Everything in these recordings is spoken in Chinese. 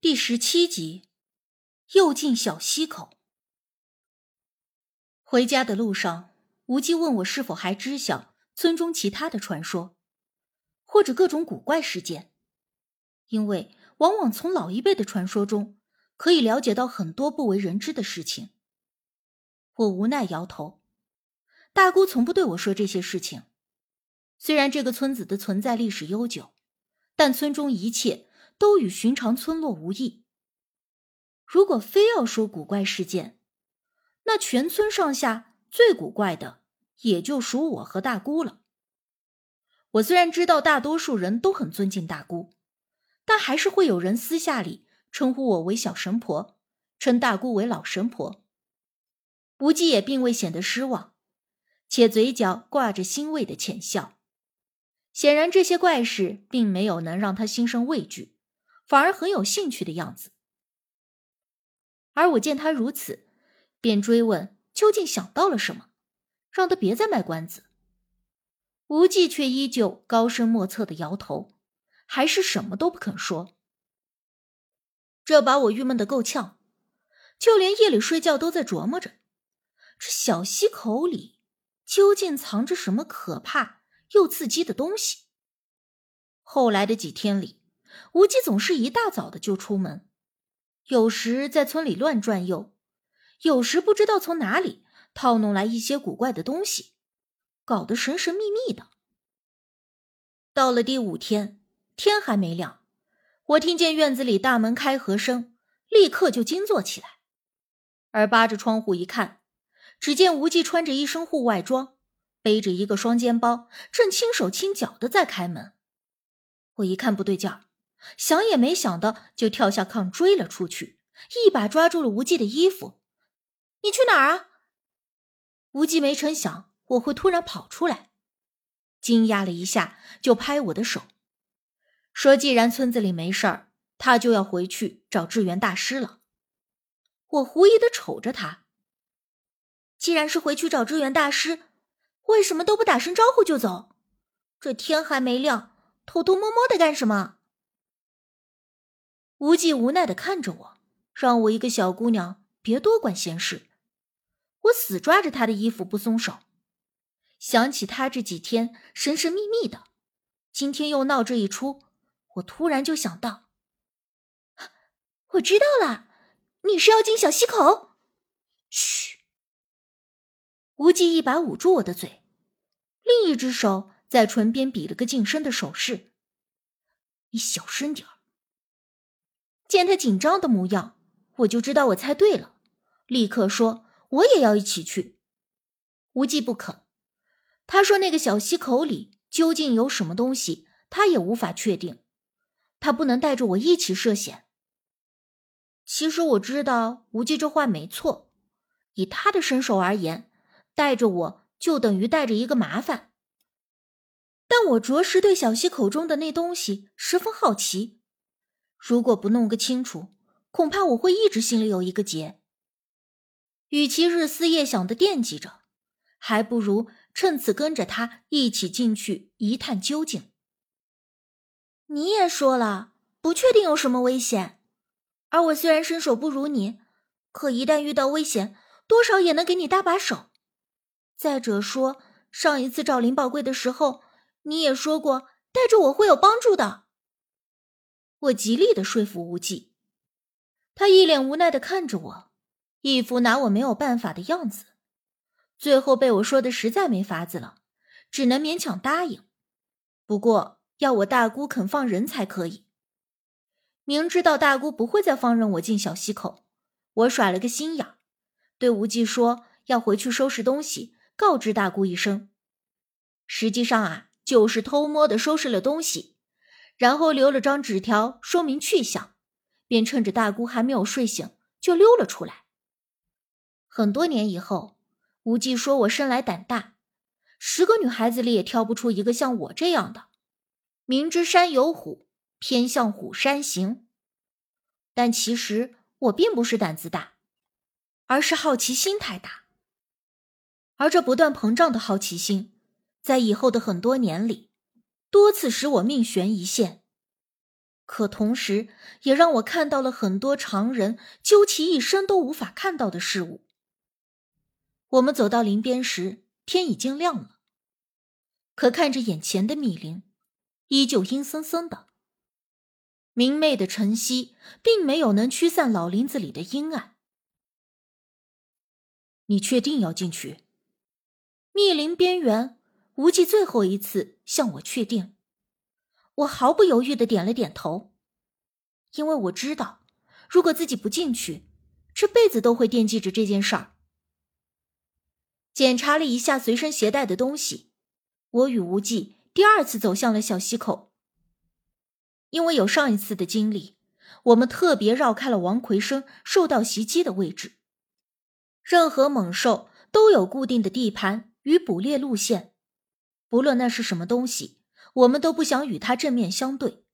第十七集，又进小溪口。回家的路上，无忌问我是否还知晓村中其他的传说，或者各种古怪事件。因为往往从老一辈的传说中，可以了解到很多不为人知的事情。我无奈摇头。大姑从不对我说这些事情。虽然这个村子的存在历史悠久，但村中一切。都与寻常村落无异。如果非要说古怪事件，那全村上下最古怪的也就属我和大姑了。我虽然知道大多数人都很尊敬大姑，但还是会有人私下里称呼我为小神婆，称大姑为老神婆。无忌也并未显得失望，且嘴角挂着欣慰的浅笑。显然，这些怪事并没有能让他心生畏惧。反而很有兴趣的样子，而我见他如此，便追问究竟想到了什么，让他别再卖关子。无忌却依旧高深莫测的摇头，还是什么都不肯说。这把我郁闷的够呛，就连夜里睡觉都在琢磨着，这小溪口里究竟藏着什么可怕又刺激的东西。后来的几天里。无忌总是一大早的就出门，有时在村里乱转悠，有时不知道从哪里套弄来一些古怪的东西，搞得神神秘秘的。到了第五天，天还没亮，我听见院子里大门开合声，立刻就惊坐起来，而扒着窗户一看，只见无忌穿着一身户外装，背着一个双肩包，正轻手轻脚的在开门。我一看不对劲儿。想也没想的，就跳下炕追了出去，一把抓住了无忌的衣服。“你去哪儿啊？”无忌没成想我会突然跑出来，惊讶了一下，就拍我的手，说：“既然村子里没事儿，他就要回去找智源大师了。”我狐疑的瞅着他，既然是回去找智源大师，为什么都不打声招呼就走？这天还没亮，偷偷摸摸的干什么？无忌无奈的看着我，让我一个小姑娘别多管闲事。我死抓着他的衣服不松手。想起他这几天神神秘秘的，今天又闹这一出，我突然就想到，我知道了，你是要进小溪口。嘘！无忌一把捂住我的嘴，另一只手在唇边比了个噤声的手势。你小声点儿。见他紧张的模样，我就知道我猜对了，立刻说我也要一起去。无忌不肯，他说那个小溪口里究竟有什么东西，他也无法确定，他不能带着我一起涉险。其实我知道无忌这话没错，以他的身手而言，带着我就等于带着一个麻烦。但我着实对小溪口中的那东西十分好奇。如果不弄个清楚，恐怕我会一直心里有一个结。与其日思夜想的惦记着，还不如趁此跟着他一起进去一探究竟。你也说了，不确定有什么危险，而我虽然身手不如你，可一旦遇到危险，多少也能给你搭把手。再者说，上一次找林宝贵的时候，你也说过带着我会有帮助的。我极力的说服无忌，他一脸无奈的看着我，一副拿我没有办法的样子。最后被我说的实在没法子了，只能勉强答应。不过要我大姑肯放人才可以。明知道大姑不会再放任我进小溪口，我耍了个心眼，对无忌说要回去收拾东西，告知大姑一声。实际上啊，就是偷摸的收拾了东西。然后留了张纸条说明去向，便趁着大姑还没有睡醒就溜了出来。很多年以后，无忌说我生来胆大，十个女孩子里也挑不出一个像我这样的，明知山有虎，偏向虎山行。但其实我并不是胆子大，而是好奇心太大。而这不断膨胀的好奇心，在以后的很多年里。多次使我命悬一线。可同时也让我看到了很多常人究其一生都无法看到的事物。我们走到林边时，天已经亮了，可看着眼前的密林，依旧阴森森的。明媚的晨曦并没有能驱散老林子里的阴暗。你确定要进去？密林边缘，无忌最后一次向我确定。我毫不犹豫的点了点头，因为我知道，如果自己不进去，这辈子都会惦记着这件事儿。检查了一下随身携带的东西，我与无忌第二次走向了小溪口。因为有上一次的经历，我们特别绕开了王奎生受到袭击的位置。任何猛兽都有固定的地盘与捕猎路线，不论那是什么东西，我们都不想与它正面相对。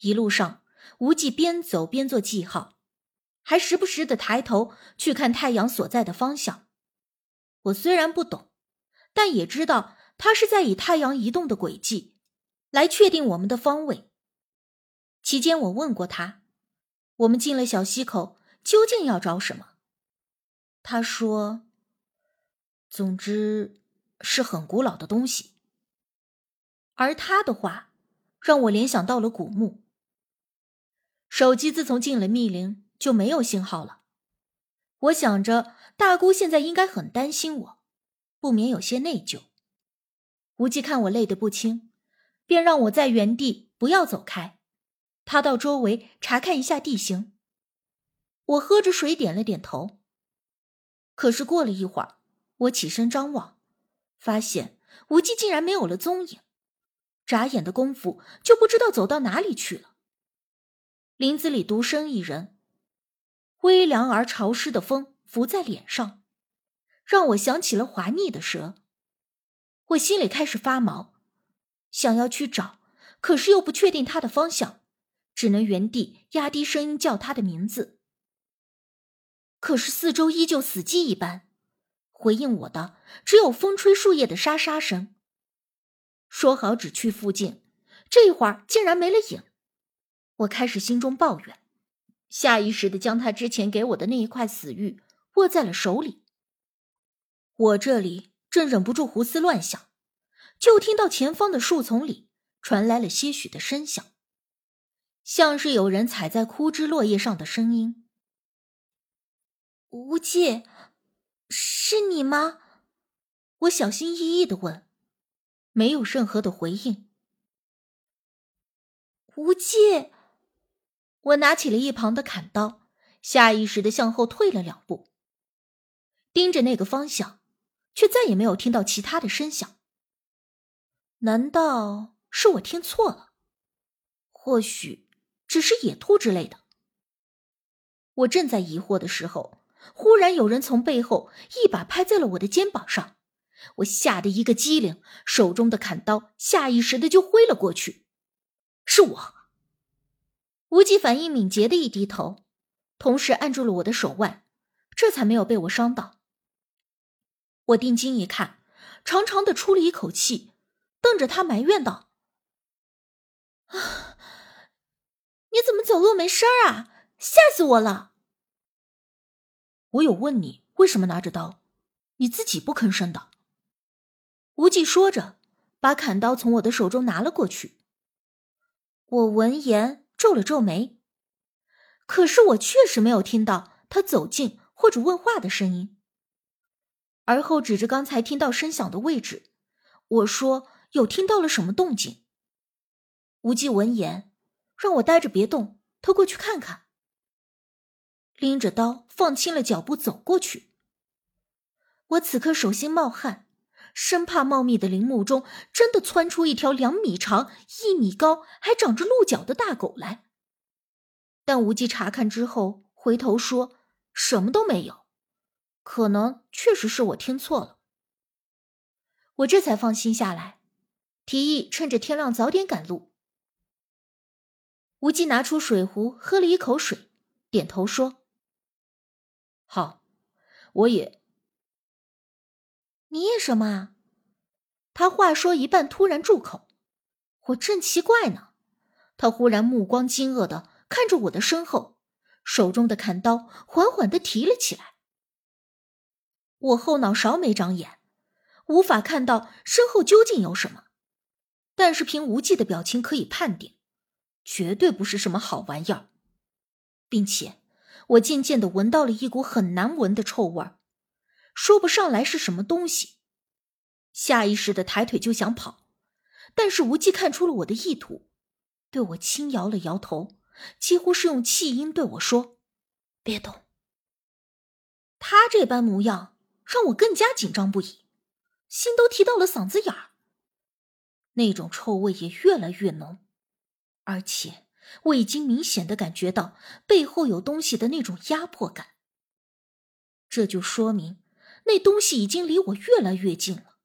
一路上，无忌边走边做记号，还时不时的抬头去看太阳所在的方向。我虽然不懂，但也知道他是在以太阳移动的轨迹来确定我们的方位。期间，我问过他，我们进了小溪口，究竟要找什么？他说：“总之是很古老的东西。”而他的话让我联想到了古墓。手机自从进了密林就没有信号了。我想着大姑现在应该很担心我，不免有些内疚。无忌看我累得不轻，便让我在原地不要走开，他到周围查看一下地形。我喝着水，点了点头。可是过了一会儿，我起身张望，发现无忌竟然没有了踪影，眨眼的功夫就不知道走到哪里去了。林子里独身一人，微凉而潮湿的风拂在脸上，让我想起了滑腻的蛇。我心里开始发毛，想要去找，可是又不确定他的方向，只能原地压低声音叫他的名字。可是四周依旧死寂一般，回应我的只有风吹树叶的沙沙声。说好只去附近，这一会儿竟然没了影，我开始心中抱怨，下意识的将他之前给我的那一块死玉握在了手里。我这里正忍不住胡思乱想，就听到前方的树丛里传来了些许的声响，像是有人踩在枯枝落叶上的声音。无忌，是你吗？我小心翼翼的问，没有任何的回应。无忌，我拿起了一旁的砍刀，下意识的向后退了两步，盯着那个方向，却再也没有听到其他的声响。难道是我听错了？或许只是野兔之类的。我正在疑惑的时候。忽然有人从背后一把拍在了我的肩膀上，我吓得一个机灵，手中的砍刀下意识的就挥了过去。是我。无忌反应敏捷的一低头，同时按住了我的手腕，这才没有被我伤到。我定睛一看，长长的出了一口气，瞪着他埋怨道：“啊，你怎么走路没声啊？吓死我了！”我有问你为什么拿着刀，你自己不吭声的。无忌说着，把砍刀从我的手中拿了过去。我闻言皱了皱眉，可是我确实没有听到他走近或者问话的声音。而后指着刚才听到声响的位置，我说：“有听到了什么动静？”无忌闻言，让我待着别动，他过去看看。拎着刀，放轻了脚步走过去。我此刻手心冒汗，生怕茂密的林木中真的窜出一条两米长、一米高、还长着鹿角的大狗来。但无忌查看之后，回头说什么都没有，可能确实是我听错了。我这才放心下来，提议趁着天亮早点赶路。无忌拿出水壶，喝了一口水，点头说。好，我也。你也什么啊？他话说一半，突然住口。我正奇怪呢，他忽然目光惊愕的看着我的身后，手中的砍刀缓缓的提了起来。我后脑勺没长眼，无法看到身后究竟有什么，但是凭无忌的表情可以判定，绝对不是什么好玩意儿，并且我渐渐的闻到了一股很难闻的臭味儿，说不上来是什么东西，下意识的抬腿就想跑，但是无忌看出了我的意图。对我轻摇了摇头，几乎是用气音对我说：“别动。”他这般模样让我更加紧张不已，心都提到了嗓子眼儿。那种臭味也越来越浓，而且我已经明显的感觉到背后有东西的那种压迫感。这就说明那东西已经离我越来越近了。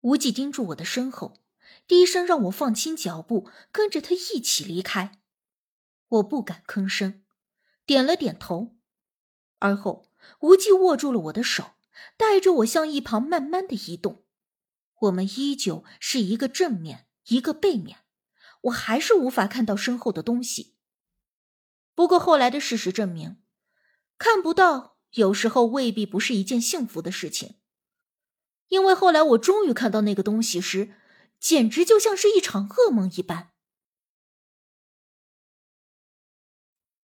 无忌盯住我的身后。低声让我放轻脚步，跟着他一起离开。我不敢吭声，点了点头。而后，无忌握住了我的手，带着我向一旁慢慢的移动。我们依旧是一个正面，一个背面，我还是无法看到身后的东西。不过后来的事实证明，看不到有时候未必不是一件幸福的事情。因为后来我终于看到那个东西时。简直就像是一场噩梦一般。